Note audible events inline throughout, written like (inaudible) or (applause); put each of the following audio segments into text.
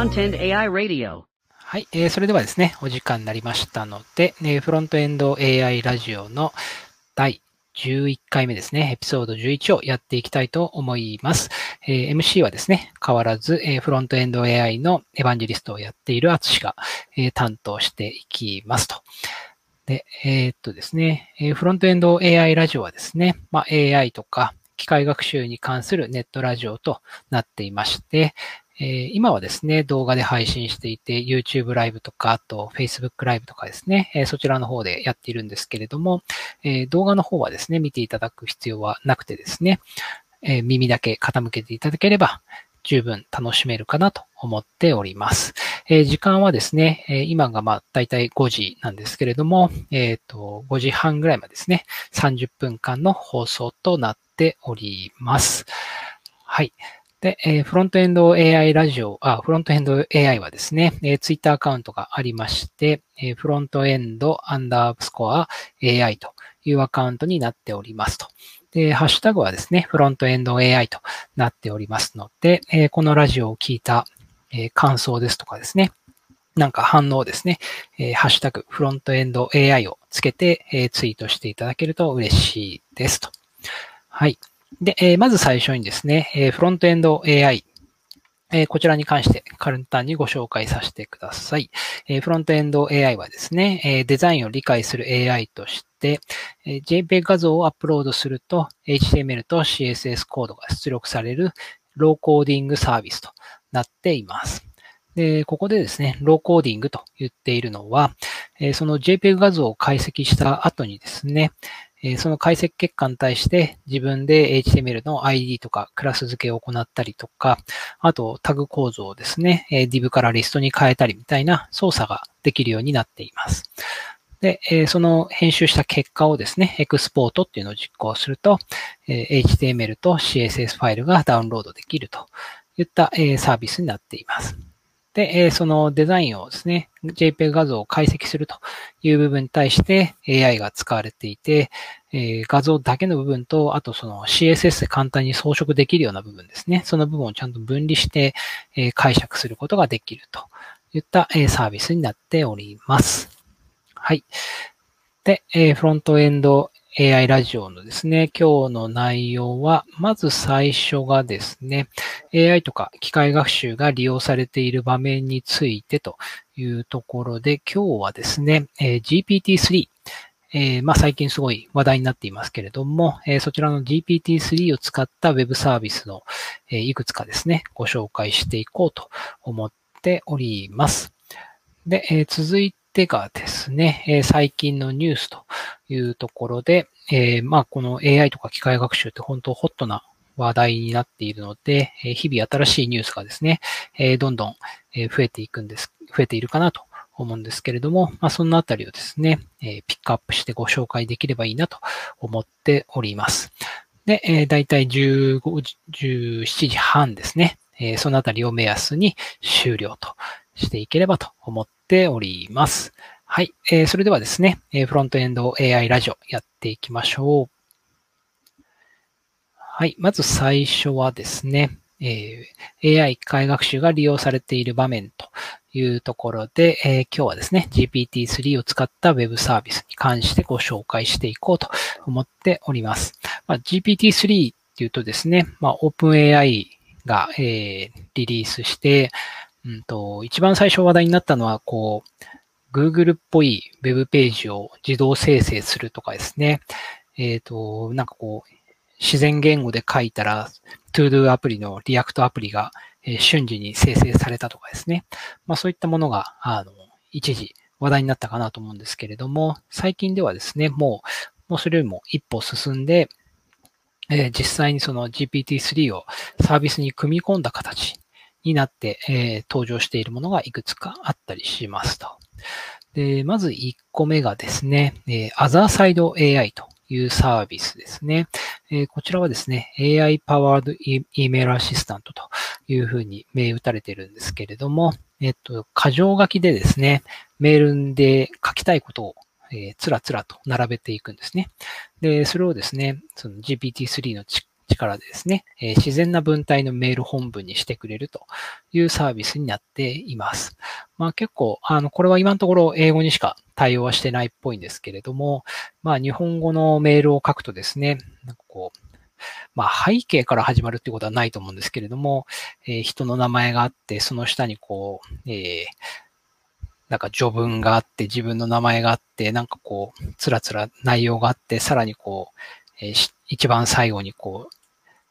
Content AI Radio. はい、えー、それではですね、お時間になりましたので、えー、フロントエンド AI ラジオの第11回目ですね、エピソード11をやっていきたいと思います。えー、MC はですね、変わらず、えー、フロントエンド AI のエヴァンジェリストをやっているアツシが、えー、担当していきますと。で、え、っとですね、フロントエンド AI ラジオはですね、まあ、AI とか機械学習に関するネットラジオとなっていまして、え今はですね、動画で配信していて、YouTube ライブとか、あと Facebook ライブとかですね、えそちらの方でやっているんですけれども、え動画の方はですね、見ていただく必要はなくてですね、え耳だけ傾けていただければ、十分楽しめるかなと思っております。え時間はですね、え今がまあ大体5時なんですけれども、えっ、ー、と、5時半ぐらいまでですね、30分間の放送となっております。はい。で、えー、フロントエンド AI ラジオ、あ、フロントエンド AI はですね、えー、ツイッターアカウントがありまして、えー、フロントエンドアンダースコア AI というアカウントになっておりますと。で、ハッシュタグはですね、フロントエンド AI となっておりますので、えー、このラジオを聞いた、えー、感想ですとかですね、なんか反応ですね、えー、ハッシュタグフロントエンド AI をつけて、えー、ツイートしていただけると嬉しいですと。はい。で、えー、まず最初にですね、えー、フロントエンド AI、えー、こちらに関して簡単にご紹介させてください。えー、フロントエンド AI はですね、えー、デザインを理解する AI として、えー、JPEG 画像をアップロードすると HTML と CSS コードが出力されるローコーディングサービスとなっています。で、ここでですね、ローコーディングと言っているのは、えその JPEG 画像を解析した後にですね、えその解析結果に対して自分で HTML の ID とかクラス付けを行ったりとか、あとタグ構造をですね、え div からリストに変えたりみたいな操作ができるようになっています。で、えその編集した結果をですね、エクスポートっていうのを実行すると、え HTML と CSS ファイルがダウンロードできるといった、えサービスになっています。で、えそのデザインをですね、JPEG 画像を解析するという部分に対して AI が使われていて、え画像だけの部分と、あとその CSS で簡単に装飾できるような部分ですね。その部分をちゃんと分離して、え解釈することができるといった、えサービスになっております。はい。で、えフロントエンド AI ラジオのですね、今日の内容は、まず最初がですね、AI とか機械学習が利用されている場面についてというところで、今日はですね、えー、GPT-3、えー、まあ、最近すごい話題になっていますけれども、えー、そちらの GPT-3 を使った Web サービスの、えいくつかですね、ご紹介していこうと思っております。で、え続いてがですね、え最近のニュースというところで、えー、まあ、この AI とか機械学習って本当ホットな話題になっているので、え日々新しいニュースがですね、えどんどん増えていくんです、増えているかなと思うんですけれども、まあ、そのあたりをですね、えピックアップしてご紹介できればいいなと思っております。で、えー、だいたい15、17時半ですね。え、そのあたりを目安に終了としていければと思っております。はい。えー、それではですね、えフロントエンド AI ラジオやっていきましょう。はい。まず最初はですね、えー、AI 機械学習が利用されている場面というところで、えー、今日はですね、GPT-3 を使った Web サービスに関してご紹介していこうと思っております。まあ、GPT-3 っていうとですね、まあ、OpenAI が、えー、リリースして、うんと、一番最初話題になったのは、こう、Google っぽい Web ページを自動生成するとかですね。えっ、ー、と、なんかこう、自然言語で書いたら、ToDo アプリのリアクトアプリが、え、瞬時に生成されたとかですね。まあそういったものが、あの、一時話題になったかなと思うんですけれども、最近ではですね、もう、もうそれよりも一歩進んで、えー、実際にその GPT-3 をサービスに組み込んだ形になって、えー、登場しているものがいくつかあったりしますと。で、まず1個目がですね、えー、Other Side AI というサービスですね。えー、こちらはですね、AI Powered Email Assistant というふうに名打たれているんですけれども、えっと、箇条書きでですね、メールで書きたいことをえ、つらつらと並べていくんですね。で、それをですね、その GPT-3 の力でですね、え自然な文体のメール本文にしてくれるというサービスになっています。まあ結構、あの、これは今のところ英語にしか対応はしてないっぽいんですけれども、まあ日本語のメールを書くとですね、なんかこう、まあ背景から始まるってことはないと思うんですけれども、えー、人の名前があって、その下にこう、えー、なんか序文があって、自分の名前があって、なんかこう、つらつら内容があって、さらにこう、えー、一番最後にこう、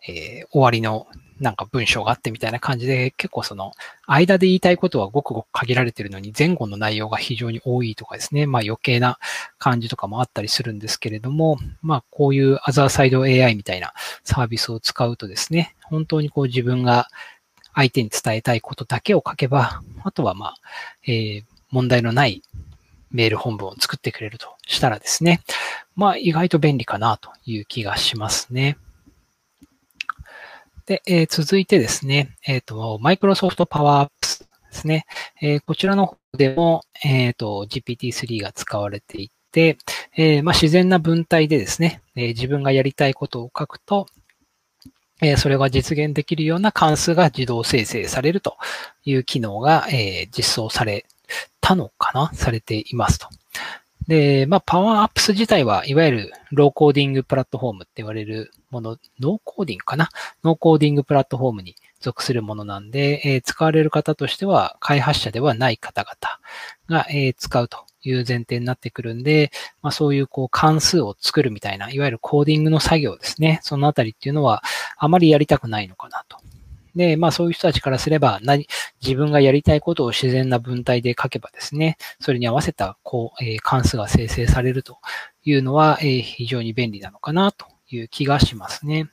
えー、終わりのなんか文章があってみたいな感じで、結構その、間で言いたいことはごくごく限られてるのに、前後の内容が非常に多いとかですね、まあ余計な感じとかもあったりするんですけれども、まあこういうアザーサイド AI みたいなサービスを使うとですね、本当にこう自分が相手に伝えたいことだけを書けば、あとはまあ、えー、問題のないメール本文を作ってくれるとしたらですね、まあ意外と便利かなという気がしますね。で、えー、続いてですね、えっ、ー、と、Microsoft Power Apps ですね。えー、こちらの方でも、えっ、と、GPT-3 が使われていて、えまあ、自然な文体でですね、え自分がやりたいことを書くと、えそれが実現できるような関数が自動生成されるという機能が、え実装されたのかな？されていますと。で、まあ、 Power Apps 自体は、いわゆるローコーディングプラットフォームって言われるもの、ノーコーディングかな？ノーコーディングプラットフォームに属するものなんで、えー、使われる方としては、開発者ではない方々が、えー、使うという前提になってくるんで、まあ、そういうこう関数を作るみたいな、いわゆるコーディングの作業ですね。そのあたりっていうのは、あまりやりたくないのかなと。で、まあそういう人たちからすれば、何、自分がやりたいことを自然な文体で書けばですね、それに合わせた、こう、えー、関数が生成されるというのは、えー、非常に便利なのかなという気がしますね。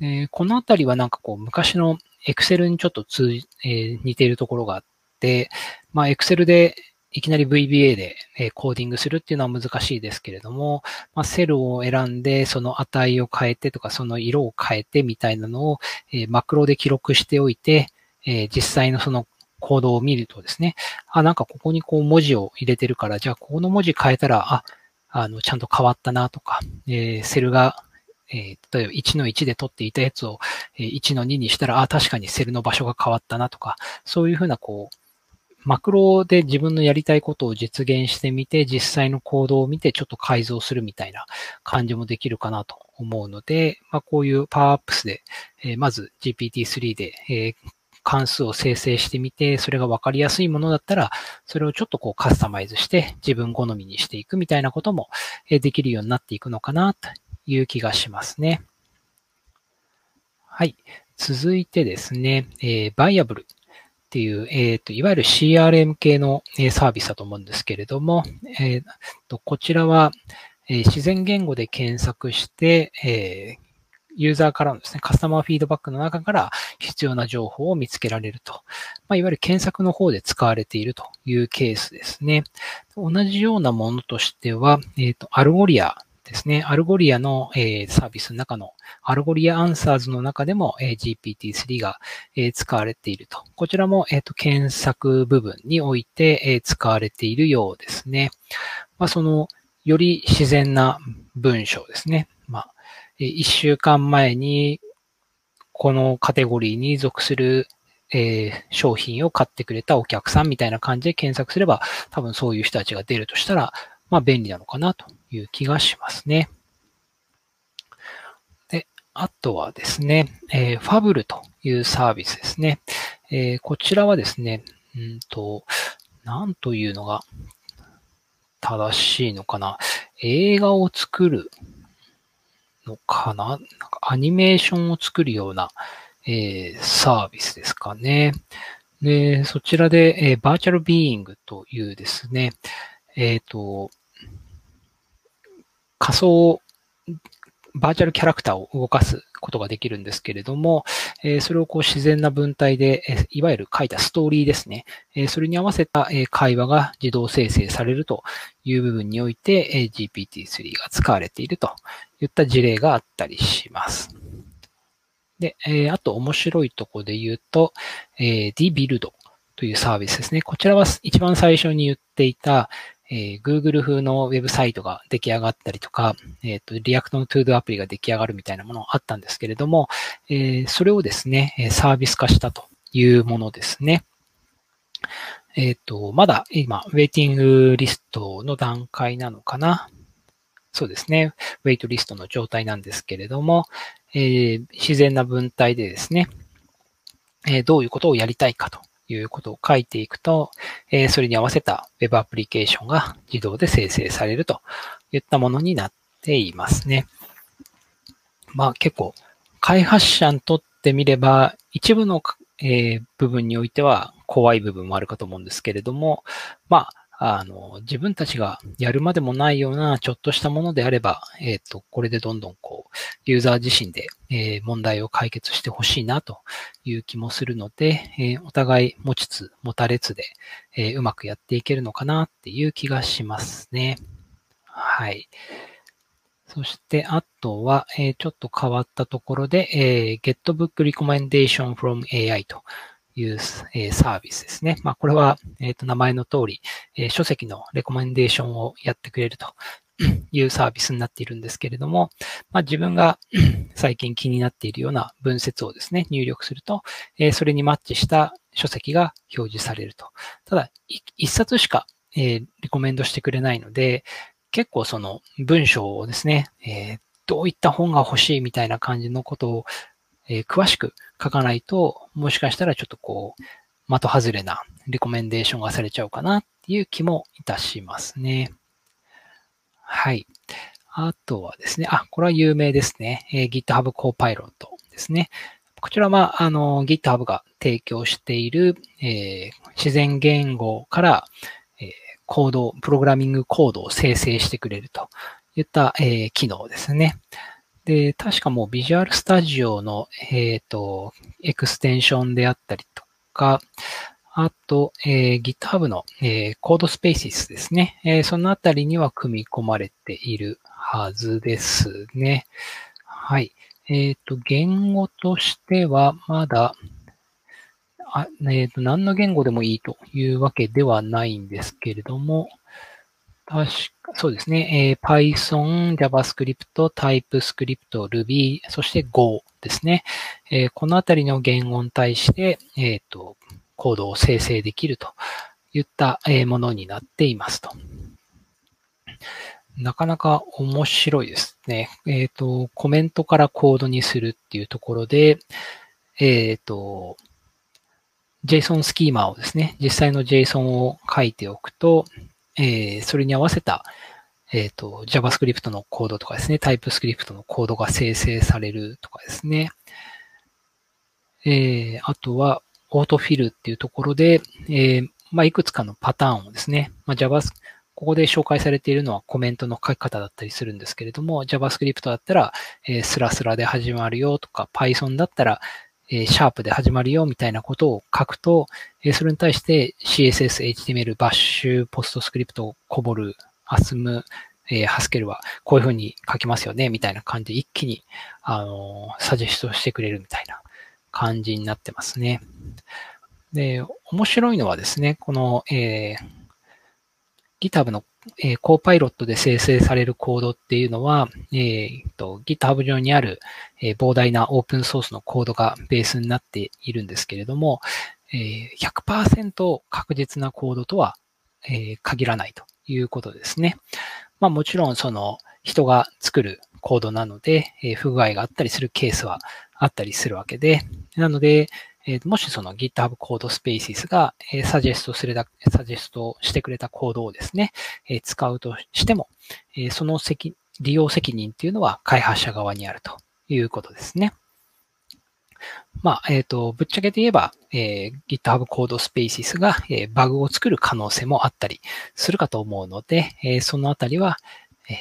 えー、このあたりはなんかこう、昔の Excel にちょっと通じ、え、似ているところがあって、まあ Excel でいきなり VBA でコーディングするっていうのは難しいですけれども、まあ、セルを選んで、その値を変えてとか、その色を変えてみたいなのを、えマクロで記録しておいて、え実際のそのコードを見るとですね、あ、なんかここにこう文字を入れてるから、じゃあここの文字変えたら、あ、あの、ちゃんと変わったなとか、え、セルが、え、例えば1の1で取っていたやつを1の2にしたら、あ、確かにセルの場所が変わったなとか、そういうふうなこう、マクロで自分のやりたいことを実現してみて、実際の行動を見てちょっと改造するみたいな感じもできるかなと思うので、まあ、こういうパワーアップスで、え、まず GPT-3 で、え、関数を生成してみて、それがわかりやすいものだったら、それをちょっとこうカスタマイズして自分好みにしていくみたいなこともできるようになっていくのかなという気がしますね。はい。続いてですね、えー、バイアブルっていう、えっ、ー、と、いわゆる CRM 系のサービスだと思うんですけれども、えー、とこちらは、え自然言語で検索して、えユーザーからのですね、カスタマーフィードバックの中から必要な情報を見つけられると。まあ、いわゆる検索の方で使われているというケースですね。同じようなものとしては、えっ、ー、と、 Algolia ですね。 Algolia の、えー、サービスの中の、 Algolia Answers の中でも、えー、GPT-3 が、えー、使われていると。こちらも、えっ、と、検索部分において、え使われているようですね。まあ、その、より自然な文章ですね。まあ、一週間前に、このカテゴリーに属するえー、商品を買ってくれたお客さんみたいな感じで検索すれば、多分そういう人たちが出るとしたら、まあ便利なのかなという気がしますね。で、あとはですね、えー、ファブルというサービスですね。えー、こちらはですね、うんと、なんというのが正しいのかな。映画を作るのかななんかアニメーションを作るような、えー、サービスですかね。で、そちらで、えー、バーチャルビーイングというですね、えっ、ー、と、仮想バーチャルキャラクターを動かすことができるんですけれども、えそれをこう自然な文体で、えいわゆる書いたストーリーですね。えそれに合わせた、え会話が自動生成されるという部分において、え GPT-3 が使われているといった事例があったりします。で、えあと面白いとこで言うと、え DBuild というサービスですね。こちらは一番最初に言っていた、えー、Google 風のウェブサイトが出来上がったりとか、えっ、ー、と、React の ToDo アプリが出来上がるみたいなものあったんですけれども、えー、それをですね、サービス化したというものですね。えっ、と、まだ今、ウェイティングリストの段階なのかな。そうですね。ウェイトリストの状態なんですけれども、えー、自然な文体でですね、え、どういうことをやりたいかということを書いていくと、えー、それに合わせた Web アプリケーションが自動で生成されるといったものになっていますね。まあ結構、開発者にとってみれば、一部の、え部分においては怖い部分もあるかと思うんですけれども、まあ、あの、自分たちがやるまでもないようなちょっとしたものであれば、えっ、ー、と、これでどんどんこう、ユーザー自身で、えー、問題を解決してほしいなという気もするので、えー、お互い持ちつ持たれつで、えうまくやっていけるのかなっていう気がしますね。はい。そして、あとは、えちょっと変わったところで、え GetBook Recommendation from AI という、えサービスですね。まあ、これは、えっ、と、名前の通り、え書籍のレコメンデーションをやってくれるというサービスになっているんですけれども、まあ、自分が (clears throat) 最近気になっているような文節をですね、入力すると、えそれにマッチした書籍が表示されると。ただ、一冊しか、えー、リコメンドしてくれないので、結構その文章をですね、え、どういった本が欲しいみたいな感じのことをえー、詳しく書かないと、もしかしたらちょっとこう、的外れなリコメンデーションがされちゃうかなっていう気もいたしますね。はい。あとはですね、あ、これは有名ですね。えー、GitHub Copilot ですね。こちらは、あの、GitHub が提供している、えー、自然言語から、えー、コード、プログラミングコードを生成してくれるといった、えー、機能ですね。で、確かもうビジュアルスタジオの、えっ、ー、と、エクステンションであったりとか、あと、えー、GitHub の、えー、コードスペーシスですね。えー、そのあたりには組み込まれているはずですね。はい。えっ、ー、と、言語としては、まだ、あえっ、と、何の言語でもいいというわけではないんですけれども、確か、そうですね。えー、Python、JavaScript、TypeScript、Ruby、そして Go ですね。えー、このあたりの言語に対して、えっ、ー、と、コードを生成できるといったものになっていますと。なかなか面白いですね。えっ、と、コメントからコードにするっていうところで、えっ、と、JSON スキーマをですね、実際の JSON を書いておくと、えー、それに合わせた、えっ、ー、と、JavaScript のコードとかですね、TypeScript のコードが生成されるとかですね。えー、あとは、オートフィルっていうところで、えー、まあ、いくつかのパターンをですね、まあ、Java、ここで紹介されているのはコメントの書き方だったりするんですけれども、JavaScript だったら、えー、スラスラで始まるよとか、Python だったら、えシャープで始まるよみたいなことを書くと、えそれに対して CSS、HTML、バッシュ、ポストスクリプト、コボル、アスム、え、ハスケルはこういうふうに書きますよね、みたいな感じで一気に、あの、サジェストしてくれるみたいな感じになってますね。で、面白いのはですね、この、えー、GitHub のえー、コーパイロットで生成されるコードっていうのは、えーと、GitHub 上にある、えー、膨大なオープンソースのコードがベースになっているんですけれども、えー、100%確実なコードとは、えー、限らないということですね。まあもちろんその人が作るコードなので、えー、不具合があったりするケースはあったりするわけで、なので、えー、もしその GitHub コードスペーシスが、えー、サジェストするだ、サジェストしてくれたコードをですね、えー、使うとしても、えその責、利用責任っていうのは開発者側にあるということですね。まあ、えっ、と、ぶっちゃけて言えば、え GitHub コードスペーシスが、えバグを作る可能性もあったりするかと思うので、えそのあたりは、え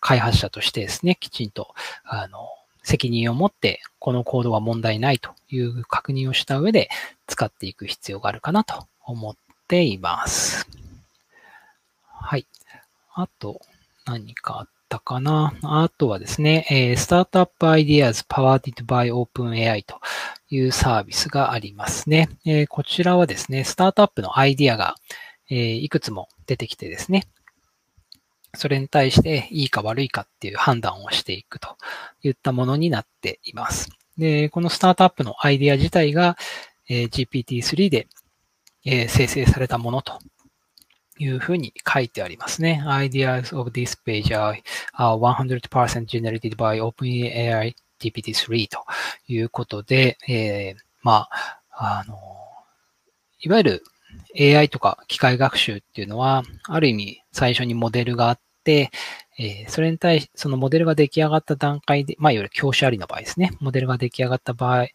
開発者としてですね、きちんと、あの、責任を持ってこのコードは問題ないという確認をした上で使っていく必要があるかなと思っています。はい。あと、何かあったかな？あとはですね、えー、Startup Ideas Powered by OpenAI というサービスがありますね。え、こちらはですね、スタートアップのアイディアが、え、いくつも出てきてですね、それに対していいか悪いかっていう判断をしていくといったものになっています。で、このスタートアップのアイデア自体が、えー、GPT-3 で、えー、生成されたものというふうに書いてありますね。Ideas of this page are 100% generated by OpenAI GPT-3 ということで、えー、まあ、あの、いわゆる AI とか機械学習っていうのは、ある意味最初にモデルがあって、えー、それに対し、そのモデルが出来上がった段階で、まあ、いわゆる教師ありの場合ですね。モデルが出来上がった場合、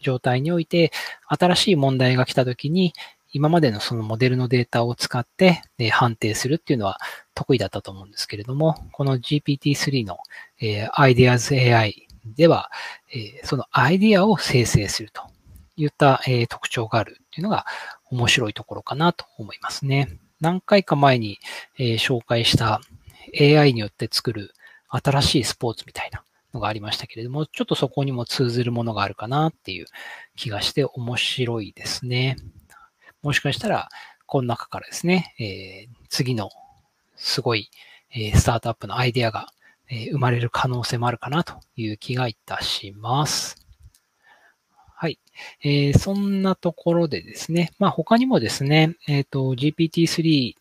状態において、新しい問題が来たときに、今までのそのモデルのデータを使って判定するっていうのは得意だったと思うんですけれども、この GPT-3 の、えー、Ideas AI では、えー、そのアイディアを生成するといった、えー、特徴があるっていうのが面白いところかなと思いますね。何回か前に、えー、紹介した AI によって作る新しいスポーツみたいなのがありましたけれども、ちょっとそこにも通ずるものがあるかなっていう気がして面白いですね。もしかしたら、この中からですね、えー、次のすごい、えー、スタートアップのアイデアが、えー、生まれる可能性もあるかなという気がいたします。はい。えー、そんなところでですね、まあ他にもですね、えっ、と、GPT-3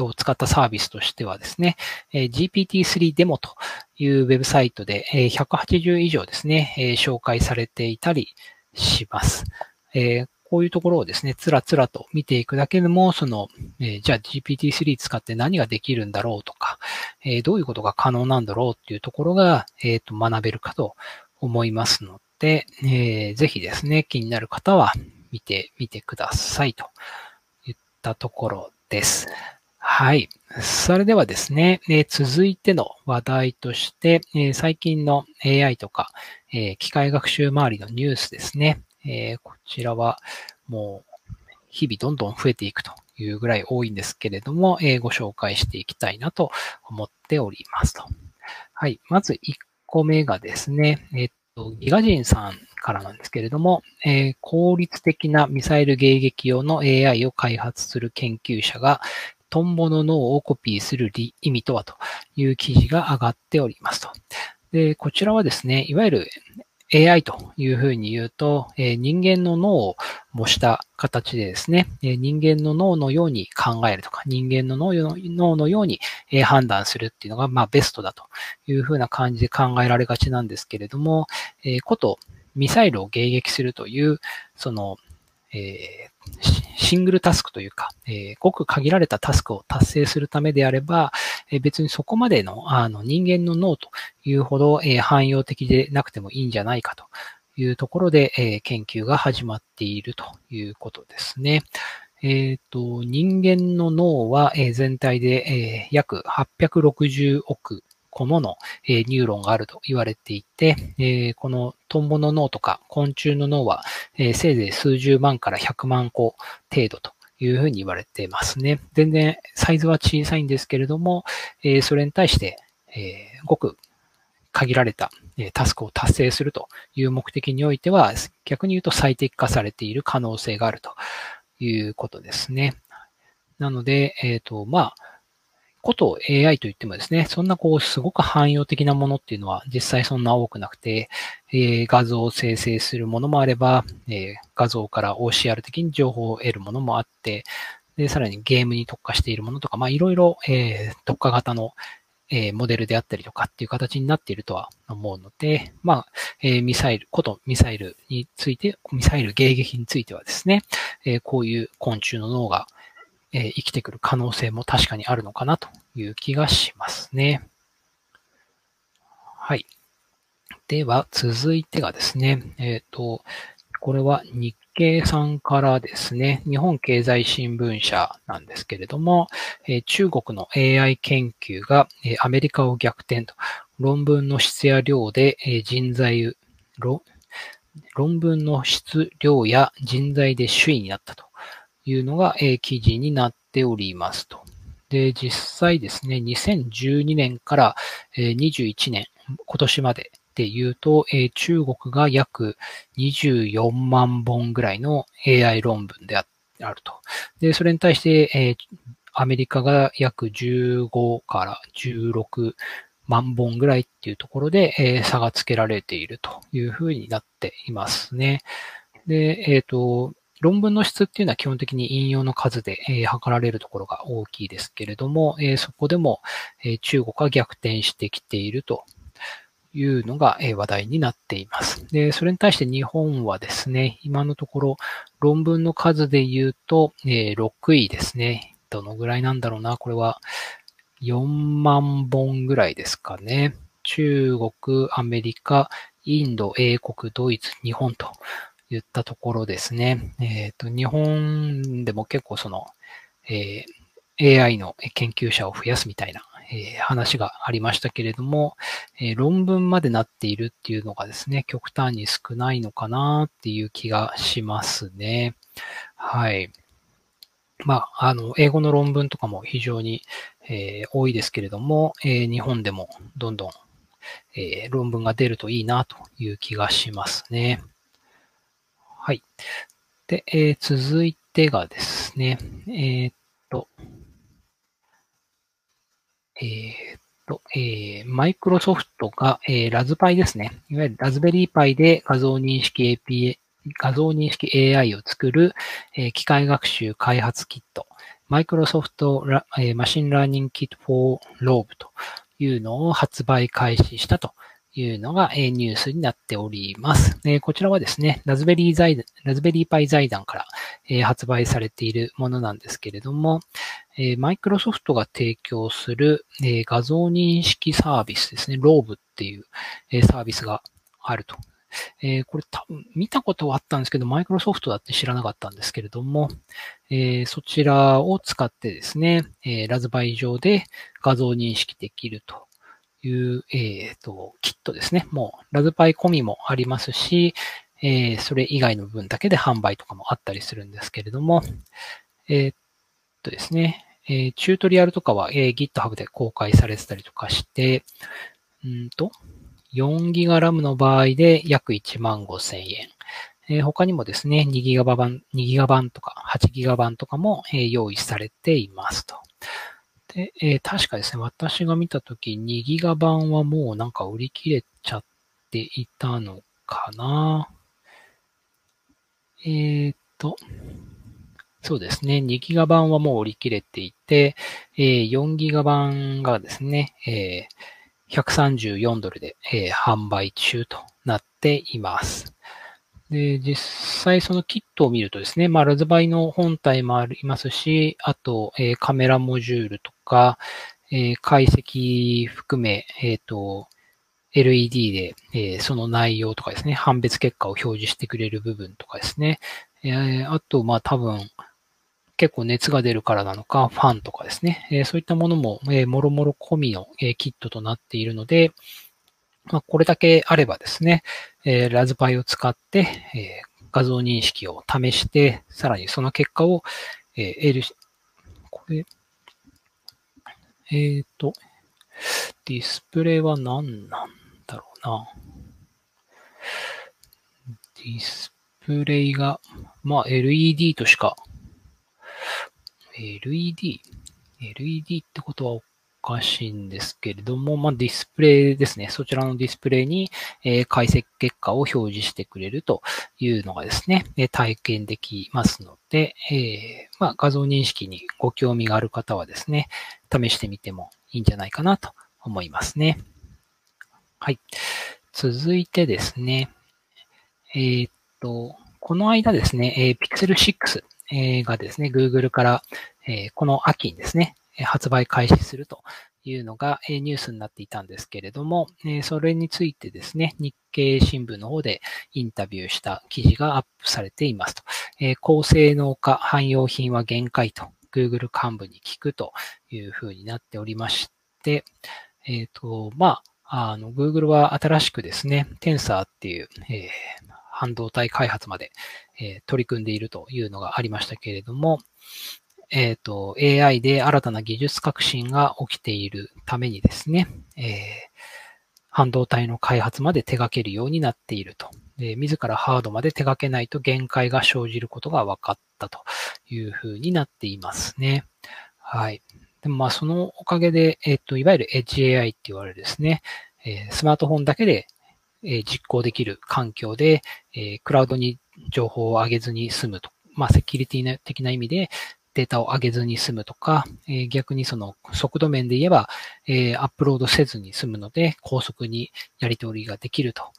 を使ったサービスとしてはですね、GPT-3 デモというウェブサイトで180以上ですね、紹介されていたりします。こういうところをですね、つらつらと見ていくだけでも、その、え、じゃあ GPT-3 使って何ができるんだろうとか、え、どういうことが可能なんだろうっていうところが、えっ、と、学べるかと思いますので、えー、ぜひですね、気になる方は見てみてくださいといったところです。はい。それではですね、えー、続いての話題として、えー、最近の AI とか、えー、機械学習周りのニュースですね。え、こちらはもう日々どんどん増えていくというぐらい多いんですけれども、え、ご紹介していきたいなと思っておりますと。はい。まず1個目がですね、えっ、ギガジンさんからなんですけれども、えー、効率的なミサイル迎撃用の AI を開発する研究者が、トンボの脳をコピーする意味とはという記事が上がっておりますと。で、こちらはですね、いわゆる AI というふうに言うと、え、人間の脳を模した形でですね、え、人間の脳のように考えるとか、人間の脳のように、え、判断するっていうのが、まあ、ベストだというふうな感じで考えられがちなんですけれども、えこと、ミサイルを迎撃するという、その、シングルタスクというか、えー、ごく限られたタスクを達成するためであれば、えー、別にそこまでのあの人間の脳というほど、えー、汎用的でなくてもいいんじゃないかというところで、えー、研究が始まっているということですね。えっ、ー、と、人間の脳は、えー、全体で、えー、約860億個もの、えニューロンがあると言われていて、えこのトンボの脳とか昆虫の脳は、えせいぜい数十万から100万個程度というふうに言われていますね。全然サイズは小さいんですけれども、えそれに対して、えごく限られたタスクを達成するという目的においては、逆に言うと最適化されている可能性があるということですね。なので、えっ、ー、と、まあ、ことを AI といってもですね、そんなこう、すごく汎用的なものっていうのは実際そんな多くなくて、えー、画像を生成するものもあれば、えー、画像から OCR 的に情報を得るものもあって、で、さらにゲームに特化しているものとか、まあ、いろいろ、えー、特化型の、えー、モデルであったりとかっていう形になっているとは思うので、まあ、えー、ミサイル、ことミサイルについて、ミサイル迎撃についてはですね、えー、こういう昆虫の脳がえ生きてくる可能性も確かにあるのかなという気がしますね。はい。では、続いてがですね、えっ、ー、と、これは日経さんからですね、日本経済新聞社なんですけれども、え、中国の AI 研究が、え、アメリカを逆転と、論文の質や量で、え、人材、論文の質量や人材で首位になったというのが、え記事になっておりますと。で、実際ですね、2012年から、え21年、今年までで言うと、え中国が約24万本ぐらいの AI 論文であると。で、それに対して、えアメリカが約15から16万本ぐらいっていうところで、え、差がつけられているというふうになっていますね。で、えっ、ー、と、論文の質っていうのは基本的に引用の数で、えー、測られるところが大きいですけれども、えー、そこでも、えー、中国が逆転してきているというのが、え話題になっています。で、それに対して日本はですね、今のところ論文の数で言うと、え6位ですね。どのぐらいなんだろうな、これは4万本ぐらいですかね。中国、アメリカ、インド、英国、ドイツ、日本といったところですね。えっ、ー、と、日本でも結構その、えー、AI の研究者を増やすみたいな、えー、話がありましたけれども、え論文までなっているっていうのがですね、極端に少ないのかなっていう気がしますね。はい。まあ、あの、英語の論文とかも非常に、えー、多いですけれども、えー、日本でもどんどん、えー、論文が出るといいなという気がしますね。はい。で、え続いてがですね、えっと、えっと、えマイクロソフトが、えラズパイですね。いわゆるラズベリーパイで画像認識 API、画像認識 AI を作る、え機械学習開発キット、 Microsoft Machine Learning Kit for Lobe というのを発売開始したというのがえニュースになっております。えこちらはですね、ラズベリー財団ラズベリーパイ財団からえ発売されているものなんですけれども、えマイクロソフトが提供するえ画像認識サービスですね、ローブっていうえサービスがあるとえ、これ多分見たことはあったんですけど、マイクロソフトだって知らなかったんですけれども、え、そちらを使ってですね、え、ラズバイ上で画像認識できるという、えっ、と、キットですね。もう、ラズパイ込みもありますし、えそれ以外の部分だけで販売とかもあったりするんですけれども、えっとですね、えチュートリアルとかは、え GitHub で公開されてたりとかして、んと、4GB の場合で約1万5000円。えー、他にもですね、2GB 版、2GB 版とか 8GB 版とかも、え、用意されていますと。で、えー、確かですね、私が見たとき 2GB 版はもうなんか売り切れちゃっていたのかな。えー、っと、そうですね、2GB 版はもう売り切れていて、えー、4GB 版がですね、えー134ドルで、えー、販売中となっています。で、実際そのキットを見るとですね、まあ、ラズバイの本体もありますし、あと、えー、カメラモジュールとか、えー、解析含め、えっ、と、LED で、えー、その内容とかですね、判別結果を表示してくれる部分とかですね。えー、あと、まあ多分、結構熱が出るからなのか、ファンとかですね、えそういったものも、えもろもろ込みの、えキットとなっているので、まあ、これだけあればですね、えラズパイを使って、え画像認識を試して、さらにその結果を、え得る、これ、えっ、ー、と、ディスプレイは何なんだろうな。ディスプレイが、まあ LED としか LED。LED ってことはかしいんですけれども、まあ、ディスプレイですね。そちらのディスプレイに、えー、解析結果を表示してくれるというのがですね、え体験できますので、えー、まあ、画像認識にご興味がある方はですね、試してみてもいいんじゃないかなと思いますね。はい。続いてですね、えー、っと、この間ですね、えー、Pixel 6えがですね、Google から、えこの秋にですね、発売開始するというのがニュースになっていたんですけれども、それについてですね、日経新聞の方でインタビューした記事がアップされていますと。高性能化、汎用品は限界と Google 幹部に聞くというふうになっておりまして、えっ、ー、と、まあ、あの、Google は新しくですね、Tensor っていう、えー、半導体開発まで、え取り組んでいるというのがありましたけれども、えっ、ー、と、AI で新たな技術革新が起きているためにですね、えー、半導体の開発まで手掛けるようになっていると。自らハードまで手掛けないと限界が生じることが分かったというふうになっていますね。はい。でもまあそのおかげで、えっ、と、いわゆる Edge AI って言われるですね、スマートフォンだけで、実行できる環境で、クラウドに情報を上げずに済むと。まあセキュリティ的な意味でデータを上げずに済むとか、え、逆にその速度面で言えば、え、アップロードせずに済むので、高速にやり取りができると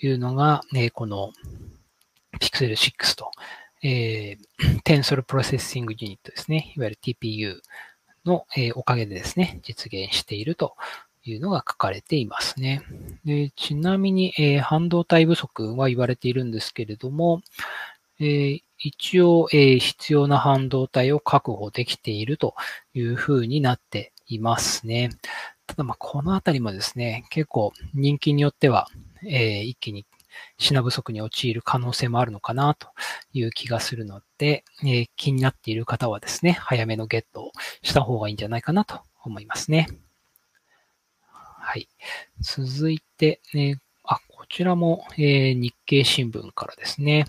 いうのが、え、この Pixel 6と、えー、Tensor Processing Unit ですね。いわゆる TPU の、え、おかげでですね、実現しているというのが書かれていますね。でちなみに、え、半導体不足は言われているんですけれども、え、一応、えー、必要な半導体を確保できているというふうになっていますね。ただ、まあ、このあたりもですね、結構人気によっては、えー、一気に品不足に陥る可能性もあるのかなという気がするので、えー、気になっている方はですね、早めのゲットをした方がいいんじゃないかなと思いますね。はい。続いて、ね、ちらも、えー、日経新聞からですね、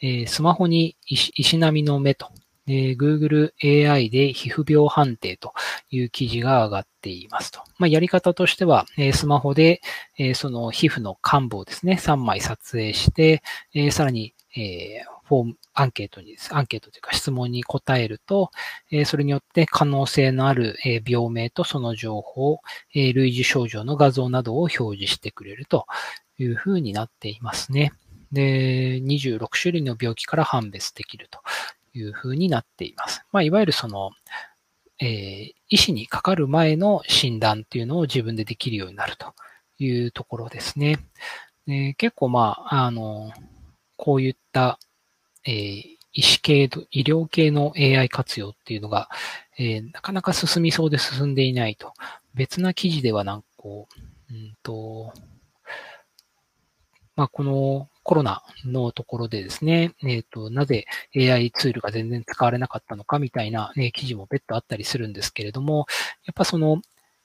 えー、スマホに石波の目とえー、Google AI で皮膚病判定という記事が上がっていますと。まあ、やり方としては、えー、スマホで、えー、その皮膚の幹部をですね、3枚撮影して、えー、さらに、えー、フォーム、アンケートに、アンケートというか質問に答えると、え、それによって可能性のある、え、病名とその情報、え、類似症状の画像などを表示してくれると。いうふうになっていますね。で、26種類の病気から判別できるというふうになっています。まあ、いわゆるその、えー、医師にかかる前の診断っていうのを自分でできるようになるというところですね。で結構まあ、あの、こういった、えー、医師系、医療系の AI 活用っていうのが、えー、なかなか進みそうで進んでいないと。別な記事ではなんかこう、うんと、まあ、このコロナのところでですね、えっ、ー、と、なぜ AI ツールが全然使われなかったのかみたいな、ね、記事も別途あったりするんですけれども、やっぱその、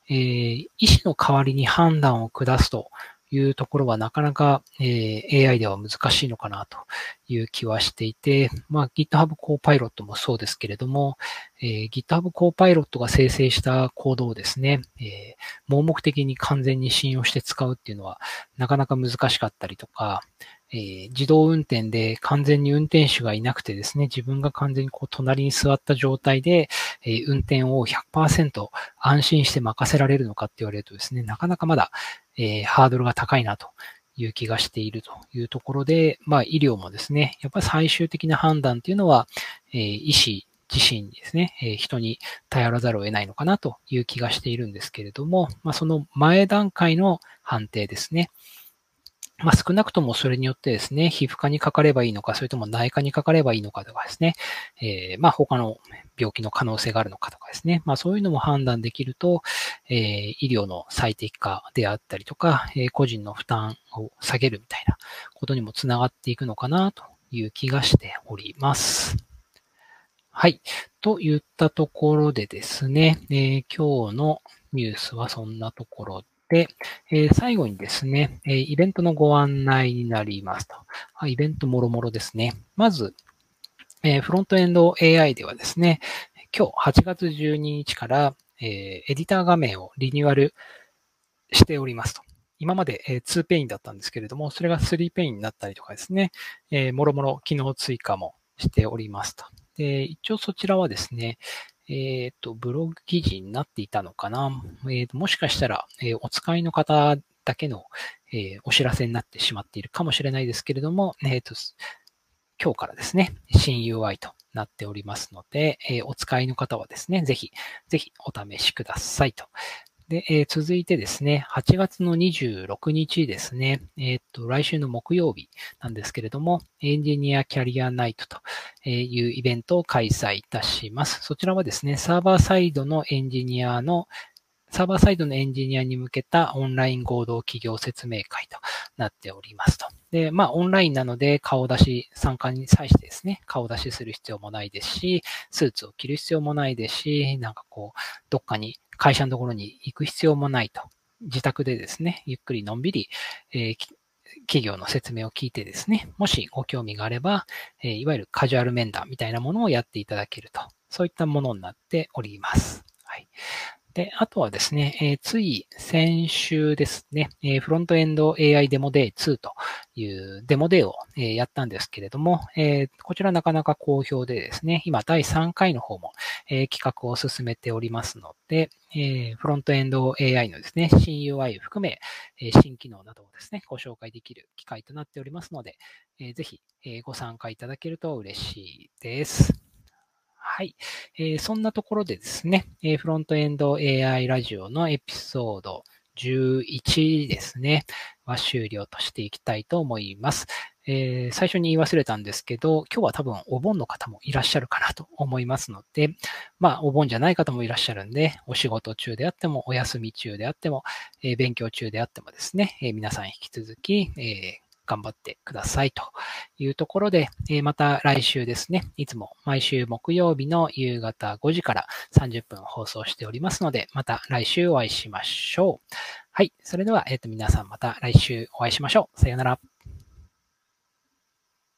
えー、医師の代わりに判断を下すというところはなかなか、えー、AI では難しいのかなという気はしていて、まあ、GitHub Copilot もそうですけれども、え、GitHub Copilot が生成したコードをですね、え、盲目的に完全に信用して使うっていうのはなかなか難しかったりとか、え、自動運転で完全に運転手がいなくてですね、自分が完全にこう隣に座った状態で、え、運転を100%安心して任せられるのかって言われるとですね、なかなかまだ、えー、ハードルが高いなという気がしているというところで、まあ医療もですね、やっぱり最終的な判断っていうのは、え医師自身ですね、え人に頼らざるを得ないのかなという気がしているんですけれども、まあその前段階の判定ですね。まあ、少なくともそれによってですね、皮膚科にかかればいいのか、それとも内科にかかればいいのかとかですね、えー、まあ、他の病気の可能性があるのかとかですね、まあ、そういうのも判断できると、えー、医療の最適化であったりとか、えー、個人の負担を下げるみたいなことにもつながっていくのかなという気がしております。はい。といったところでですね、えー、今日のニュースはそんなところで、えー、最後にですね、えー、イベントのご案内になりますと。イベントもろもろですね。まず、え、フロントエンド AI ではですね、今日8月12日から、え、エディター画面をリニューアルしておりますと。今まで、え、2ペインだったんですけれども、それが3ペインになったりとかですね、えー、もろもろ機能追加もしておりますと。で、一応そちらはですね、えっ、ー、と、ブログ記事になっていたのかな。え、ー、と、もしかしたら、えー、お使いの方だけの、えお知らせになってしまっているかもしれないですけれども、えっ、と、今日からですね、新 UI となっておりますので、えお使いの方はですね、ぜひ、ぜひお試しくださいと。で、えー、続いてですね、8月の26日ですね、えっ、と、来週の木曜日なんですけれども、エンジニアキャリアナイトというイベントを開催いたします。そちらはですね、サーバーサイドのエンジニアのサーバーサイドのエンジニアに向けたオンライン合同企業説明会となっておりますと。で、まあ、オンラインなので顔出し、参加に際してですね、顔出しする必要もないですし、スーツを着る必要もないですし、なんかこう、どっかに会社のところに行く必要もないと。自宅でですね、ゆっくりのんびり、えー、企業の説明を聞いてですね、もしご興味があれば、えー、いわゆるカジュアル面談みたいなものをやっていただけると。そういったものになっております。はい。で、あとはですね、えー、つい先週ですね、えー、フロントエンド AI デモデー2というデモデーを、えー、やったんですけれども、えこちらなかなか好評でですね、今第3回の方も、え企画を進めておりますので、えフロントエンド AI のですね、新 UI を含め、え新機能などをですね、ご紹介できる機会となっておりますので、えぜひ、えご参加いただけると嬉しいです。はい。えー、そんなところでですね、えー、フロントエンド AI ラジオのエピソード11ですね、は終了としていきたいと思います。えー、最初に言い忘れたんですけど、今日は多分お盆の方もいらっしゃるかなと思いますので、まあお盆じゃない方もいらっしゃるんで、お仕事中であっても、お休み中であっても、えー、勉強中であってもですね、えー、皆さん引き続き、え頑張ってくださいというところで、えまた来週ですね、いつも毎週木曜日の夕方5時から30分放送しておりますので、また来週お会いしましょう。はい。それでは、えっ、と、皆さんまた来週お会いしましょう。さようなら。